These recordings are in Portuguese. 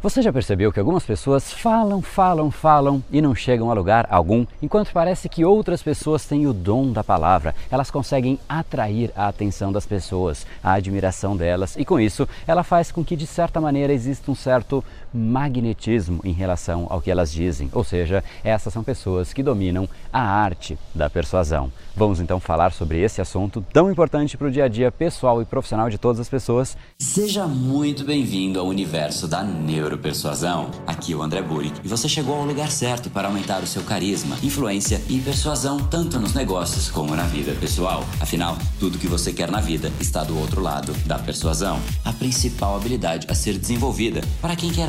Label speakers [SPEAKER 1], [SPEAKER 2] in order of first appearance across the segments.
[SPEAKER 1] Você já percebeu que algumas pessoas falam, falam, falam e não chegam a lugar algum, enquanto parece que outras pessoas têm o dom da palavra. Elas conseguem atrair a atenção das pessoas, a admiração delas, e com isso ela faz com que de certa maneira exista um certo magnetismo em relação ao que elas dizem. Ou seja, essas são pessoas que dominam a arte da persuasão. Vamos então falar sobre esse assunto tão importante para o dia a dia pessoal e profissional de todas as pessoas.
[SPEAKER 2] Seja muito bem-vindo ao universo da neuro Neuropersuasão. Aqui é o André Burick e você chegou ao lugar certo para aumentar o seu carisma, influência e persuasão tanto nos negócios como na vida pessoal. Afinal, tudo que você quer na vida está do outro lado da persuasão. A principal habilidade a ser desenvolvida para quem quer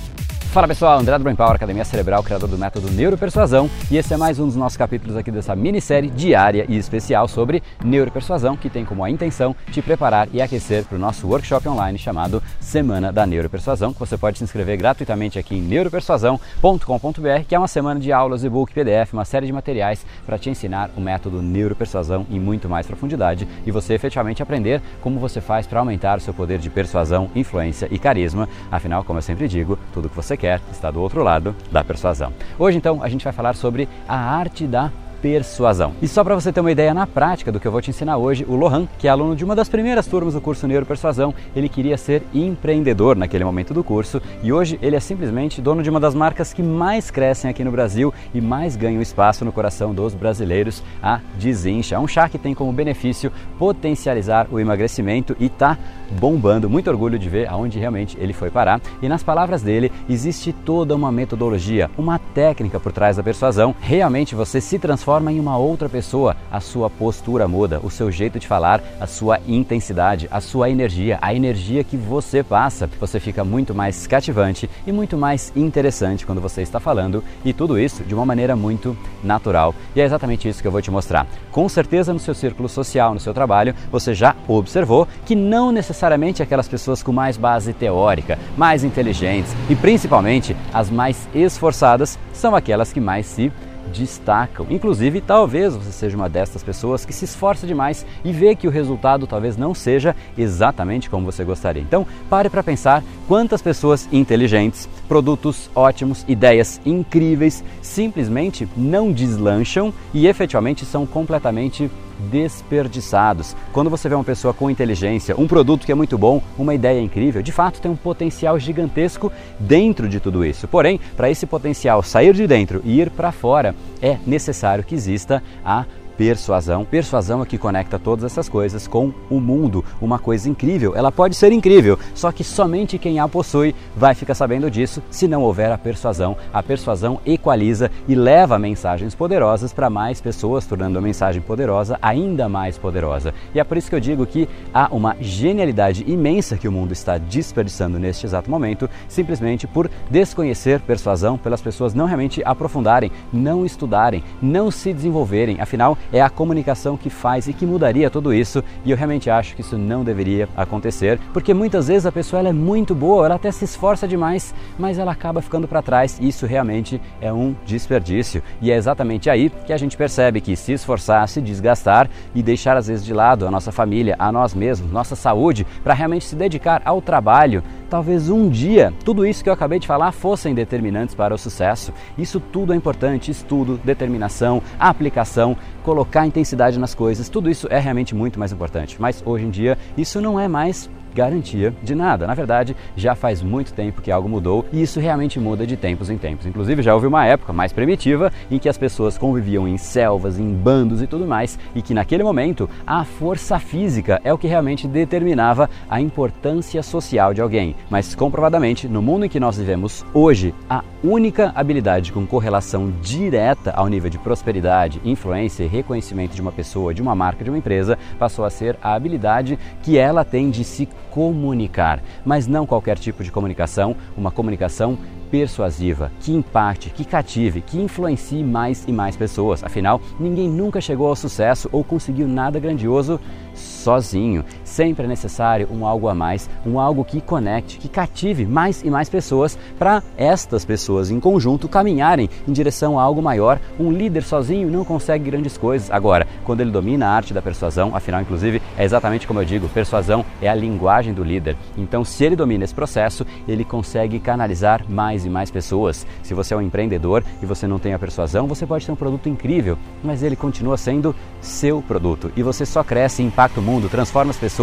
[SPEAKER 1] Fala pessoal, André do Brain Power, Academia Cerebral, criador do método Neuropersuasão, e esse é mais um dos nossos capítulos aqui dessa minissérie diária e especial sobre neuropersuasão, que tem como a intenção te preparar e aquecer para o nosso workshop online chamado Semana da Neuropersuasão, que você pode se inscrever gratuitamente aqui em neuropersuasão.com.br, que é uma semana de aulas, e-book, PDF, uma série de materiais para te ensinar o método Neuropersuasão em muito mais profundidade e você efetivamente aprender como você faz para aumentar o seu poder de persuasão, influência e carisma. Afinal, como eu sempre digo, tudo que você quer está do outro lado da persuasão. Hoje, então, a gente vai falar sobre a arte da persuasão. E só para você ter uma ideia na prática do que eu vou te ensinar hoje, o Lohan, que é aluno de uma das primeiras turmas do curso Neuropersuasão, ele queria ser empreendedor naquele momento do curso e hoje ele é simplesmente dono de uma das marcas que mais crescem aqui no Brasil e mais ganham espaço no coração dos brasileiros, a Desincha. É um chá que tem como benefício potencializar o emagrecimento e tá bombando. Muito orgulho de ver aonde realmente ele foi parar. E nas palavras dele, existe toda uma metodologia, uma técnica por trás da persuasão. Realmente você se transforma transforma em uma outra pessoa, a sua postura muda, o seu jeito de falar, a sua intensidade, a sua energia, a energia que você passa. Você fica muito mais cativante e muito mais interessante quando você está falando e tudo isso de uma maneira muito natural. E é exatamente isso que eu vou te mostrar. Com certeza no seu círculo social, no seu trabalho, você já observou que não necessariamente aquelas pessoas com mais base teórica, mais inteligentes e principalmente as mais esforçadas são aquelas que mais se destacam. Inclusive, talvez você seja uma dessas pessoas que se esforça demais e vê que o resultado talvez não seja exatamente como você gostaria. Então, pare para pensar quantas pessoas inteligentes, produtos ótimos, ideias incríveis simplesmente não deslancham e efetivamente são completamente desperdiçados. Quando você vê uma pessoa com inteligência, um produto que é muito bom, uma ideia incrível, de fato tem um potencial gigantesco dentro de tudo isso. Porém, para esse potencial sair de dentro e ir para fora, é necessário que exista a persuasão. Persuasão é que conecta todas essas coisas com o mundo. Uma coisa incrível, ela pode ser incrível, só que somente quem a possui vai ficar sabendo disso se não houver a persuasão. A persuasão equaliza e leva mensagens poderosas para mais pessoas, tornando a mensagem poderosa ainda mais poderosa. E é por isso que eu digo que há uma genialidade imensa que o mundo está desperdiçando neste exato momento, simplesmente por desconhecer persuasão, pelas pessoas não realmente aprofundarem, não estudarem, não se desenvolverem. Afinal, é a comunicação que faz e que mudaria tudo isso. E eu realmente acho que isso não deveria acontecer, porque muitas vezes a pessoa é muito boa, ela até se esforça demais, mas ela acaba ficando para trás. E isso realmente é um desperdício. E é exatamente aí que a gente percebe que se esforçar, se desgastar e deixar às vezes de lado a nossa família, a nós mesmos, nossa saúde, para realmente se dedicar ao trabalho, talvez um dia tudo isso que eu acabei de falar fossem determinantes para o sucesso. Isso tudo é importante: estudo, determinação, aplicação, colocar intensidade nas coisas, tudo isso é realmente muito mais importante. Mas hoje em dia isso não é mais garantia de nada. Na verdade, já faz muito tempo que algo mudou e isso realmente muda de tempos em tempos. Inclusive, já houve uma época mais primitiva em que as pessoas conviviam em selvas, em bandos e tudo mais, e que naquele momento a força física é o que realmente determinava a importância social de alguém. Mas comprovadamente, no mundo em que nós vivemos hoje, a única habilidade com correlação direta ao nível de prosperidade, influência e reconhecimento de uma pessoa, de uma marca, de uma empresa, passou a ser a habilidade que ela tem de se comunicar, mas não qualquer tipo de comunicação, uma comunicação persuasiva, que impacte, que cative, que influencie mais e mais pessoas. Afinal, ninguém nunca chegou ao sucesso ou conseguiu nada grandioso sozinho. Sempre é necessário um algo a mais, um algo que conecte, que cative mais e mais pessoas para estas pessoas em conjunto caminharem em direção a algo maior. Um líder sozinho não consegue grandes coisas. Agora, quando ele domina a arte da persuasão, afinal, inclusive, é exatamente como eu digo, persuasão é a linguagem do líder. Então, se ele domina esse processo, ele consegue canalizar mais e mais pessoas. Se você é um empreendedor e você não tem a persuasão, você pode ter um produto incrível, mas ele continua sendo seu produto e você só cresce, impacta o mundo, transforma as pessoas,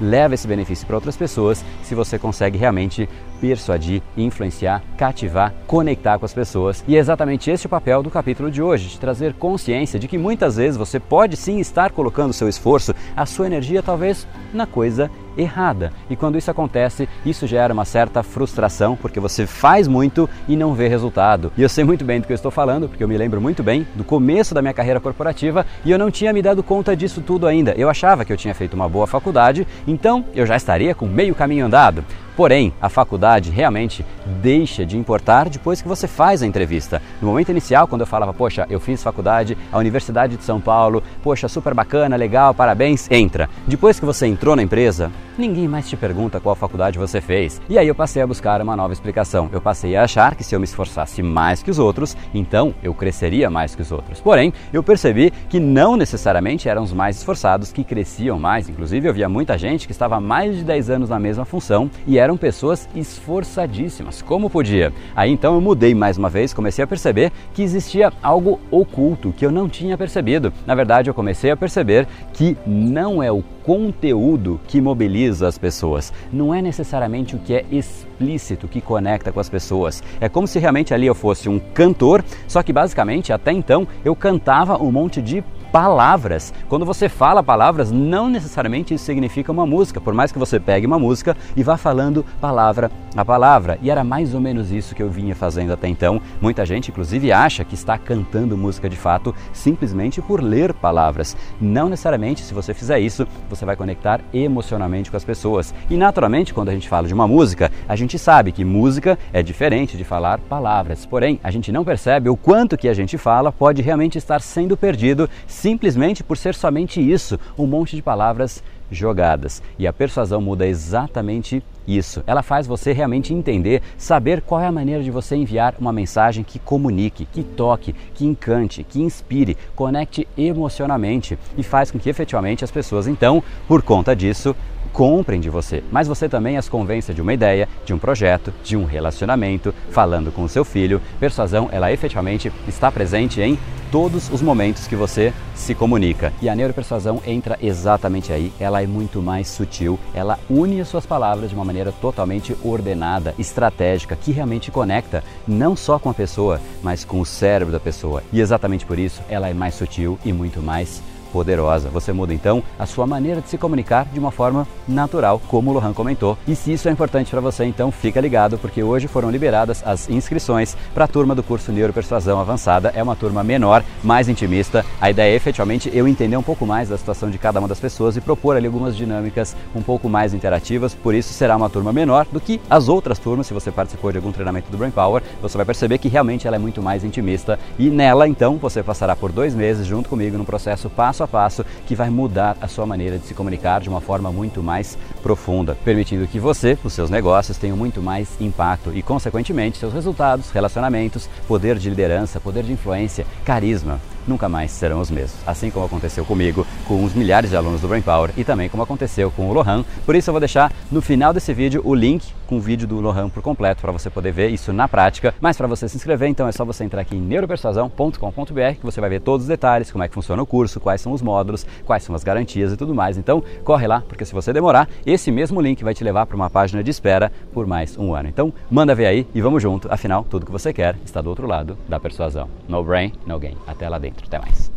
[SPEAKER 1] leva esse benefício para outras pessoas se você consegue realmente persuadir, influenciar, cativar, conectar com as pessoas. E é exatamente esse o papel do capítulo de hoje, de trazer consciência de que muitas vezes você pode sim estar colocando seu esforço, a sua energia talvez na coisa errada. E quando isso acontece, isso gera uma certa frustração, porque você faz muito e não vê resultado. E eu sei muito bem do que eu estou falando, porque eu me lembro muito bem do começo da minha carreira corporativa e eu não tinha me dado conta disso tudo ainda. Eu achava que eu tinha feito uma boa faculdade, então eu já estaria com meio caminho andado. Porém, a faculdade realmente deixa de importar depois que você faz a entrevista. No momento inicial, quando eu falava, poxa, eu fiz faculdade, a Universidade de São Paulo, poxa, super bacana, legal, parabéns, entra. Depois que você entrou na empresa, ninguém mais te pergunta qual faculdade você fez. E aí eu passei a buscar uma nova explicação. Eu passei a achar que se eu me esforçasse mais que os outros, então eu cresceria mais que os outros. Porém, eu percebi que não necessariamente eram os mais esforçados que cresciam mais. Inclusive, eu via muita gente que estava há mais de 10 anos na mesma função e era eram pessoas esforçadíssimas. Como podia? Aí então eu mudei mais uma vez, comecei a perceber que existia algo oculto que eu não tinha percebido. Na verdade, eu comecei a perceber que não é o conteúdo que mobiliza as pessoas, não é necessariamente o que é explícito que conecta com as pessoas. É como se realmente ali eu fosse um cantor, só que basicamente até então eu cantava um monte de palavras. Quando você fala palavras, não necessariamente isso significa uma música, por mais que você pegue uma música e vá falando palavra a palavra. E era mais ou menos isso que eu vinha fazendo até então. Muita gente, inclusive, acha que está cantando música de fato simplesmente por ler palavras. Não necessariamente, se você fizer isso, você vai conectar emocionalmente com as pessoas. E naturalmente, quando a gente fala de uma música, a gente sabe que música é diferente de falar palavras. Porém, a gente não percebe o quanto que a gente fala pode realmente estar sendo perdido simplesmente por ser somente isso, um monte de palavras jogadas. E a persuasão muda exatamente isso. Ela faz você realmente entender, saber qual é a maneira de você enviar uma mensagem que comunique, que toque, que encante, que inspire, conecte emocionalmente e faz com que efetivamente as pessoas então, por conta disso, comprem de você, mas você também as convença de uma ideia, de um projeto, de um relacionamento, falando com o seu filho. Persuasão, ela efetivamente está presente em todos os momentos que você se comunica. E a neuropersuasão entra exatamente aí. Ela é muito mais sutil, ela une as suas palavras de uma maneira totalmente ordenada, estratégica, que realmente conecta não só com a pessoa, mas com o cérebro da pessoa. E exatamente por isso ela é mais sutil e muito mais poderosa. Você muda então a sua maneira de se comunicar de uma forma natural, como o Lohan comentou. E se isso é importante para você, então fica ligado, porque hoje foram liberadas as inscrições para a turma do curso Neuropersuasão Avançada. É uma turma menor, mais intimista. A ideia é efetivamente eu entender um pouco mais da situação de cada uma das pessoas e propor ali algumas dinâmicas um pouco mais interativas. Por isso será uma turma menor do que as outras turmas. Se você participou de algum treinamento do Brain Power, você vai perceber que realmente ela é muito mais intimista. E nela, então, você passará por dois meses junto comigo no processo passo passo a passo que vai mudar a sua maneira de se comunicar de uma forma muito mais profunda, permitindo que você, os seus negócios, tenham muito mais impacto e, consequentemente, seus resultados, relacionamentos, poder de liderança, poder de influência, carisma nunca mais serão os mesmos. Assim como aconteceu comigo, com os milhares de alunos do Brain Power e também como aconteceu com o Lohan. Por isso eu vou deixar no final desse vídeo o link com o vídeo do Lohan por completo para você poder ver isso na prática. Mas para você se inscrever, então é só você entrar aqui em neuropersuasão.com.br que você vai ver todos os detalhes, como é que funciona o curso, quais são os módulos, quais são as garantias e tudo mais. Então corre lá, porque se você demorar, esse mesmo link vai te levar para uma página de espera por mais um ano. Então manda ver aí e vamos junto. Afinal, tudo que você quer está do outro lado da persuasão. No brain, no gain. Até lá dentro. Até mais.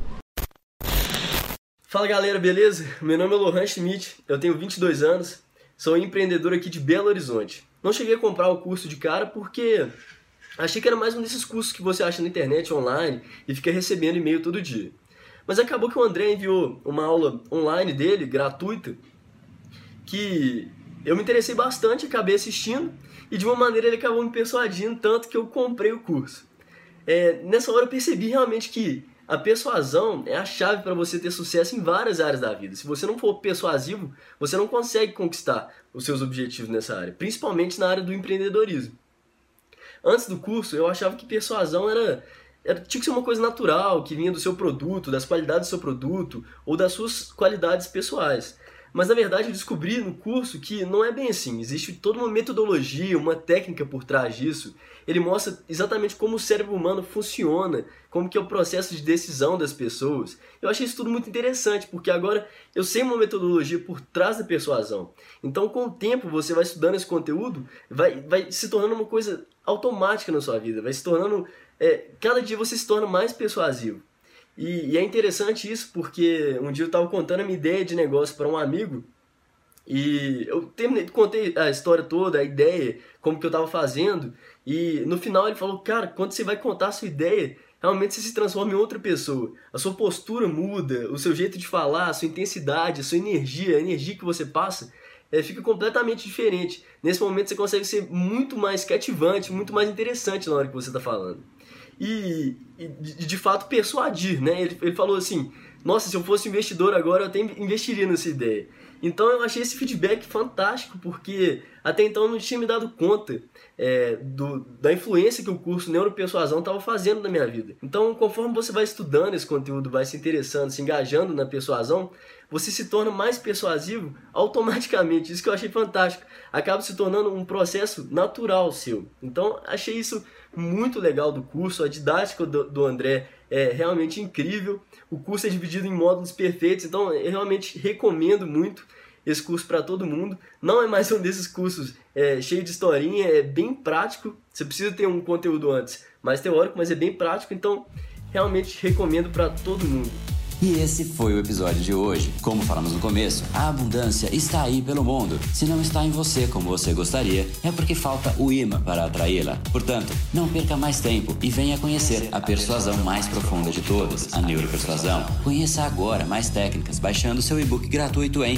[SPEAKER 3] Fala galera, beleza? Meu nome é Lohan Schmidt, eu tenho 22 anos, sou empreendedor aqui de Belo Horizonte. Não cheguei a comprar o curso de cara porque achei que era mais um desses cursos que você acha na internet online e fica recebendo e-mail todo dia. Mas acabou que o André enviou uma aula online dele, gratuita, que eu me interessei bastante, acabei assistindo e de uma maneira ele acabou me persuadindo tanto que eu comprei o curso é, nessa hora eu percebi realmente que a persuasão é a chave para você ter sucesso em várias áreas da vida. Se você não for persuasivo, você não consegue conquistar os seus objetivos nessa área, principalmente na área do empreendedorismo. Antes do curso, eu achava que persuasão era, era tinha que ser uma coisa natural, que vinha do seu produto, das qualidades do seu produto ou das suas qualidades pessoais. Mas na verdade eu descobri no curso que não é bem assim. Existe toda uma metodologia, uma técnica por trás disso. Ele mostra exatamente como o cérebro humano funciona, como que é o processo de decisão das pessoas. Eu achei isso tudo muito interessante, porque agora eu sei uma metodologia por trás da persuasão. Então, com o tempo, você vai estudando esse conteúdo, vai, vai se tornando uma coisa automática na sua vida, vai se tornando. É, cada dia você se torna mais persuasivo. E, e, é interessante isso porque um dia eu estava contando a minha ideia de negócio para um amigo e eu terminei, contei a história toda, a ideia, como que eu estava fazendo e no final ele falou, cara, quando você vai contar a sua ideia, realmente você se transforma em outra pessoa. A sua postura muda, o seu jeito de falar, a sua intensidade, a sua energia, a energia que você passa é, fica completamente diferente. Nesse momento você consegue ser muito mais cativante, muito mais interessante na hora que você está falando e, e de fato persuadir, né? Ele, ele falou assim, nossa, se eu fosse investidor agora eu até investiria nessa ideia. Então eu achei esse feedback fantástico, porque até então não tinha me dado conta é, do, da influência que o curso Neuropersuasão estava fazendo na minha vida. Então, conforme você vai estudando esse conteúdo, vai se interessando, se engajando na persuasão, você se torna mais persuasivo automaticamente. Isso que eu achei fantástico. Acaba se tornando um processo natural seu. Então, achei isso muito legal do curso. A didática do, do André é realmente incrível. O curso é dividido em módulos perfeitos, então eu realmente recomendo muito esse curso para todo mundo. Não é mais um desses cursos é, cheio de historinha, é bem prático. Você precisa ter um conteúdo antes mais teórico, mas é bem prático, então realmente recomendo para todo mundo.
[SPEAKER 1] E esse foi o episódio de hoje. Como falamos no começo, a abundância está aí pelo mundo. Se não está em você como você gostaria, é porque falta o imã para atraí-la. Portanto, não perca mais tempo e venha conhecer a persuasão mais profunda de todas, a neuropersuasão. Conheça agora mais técnicas baixando seu e-book gratuito em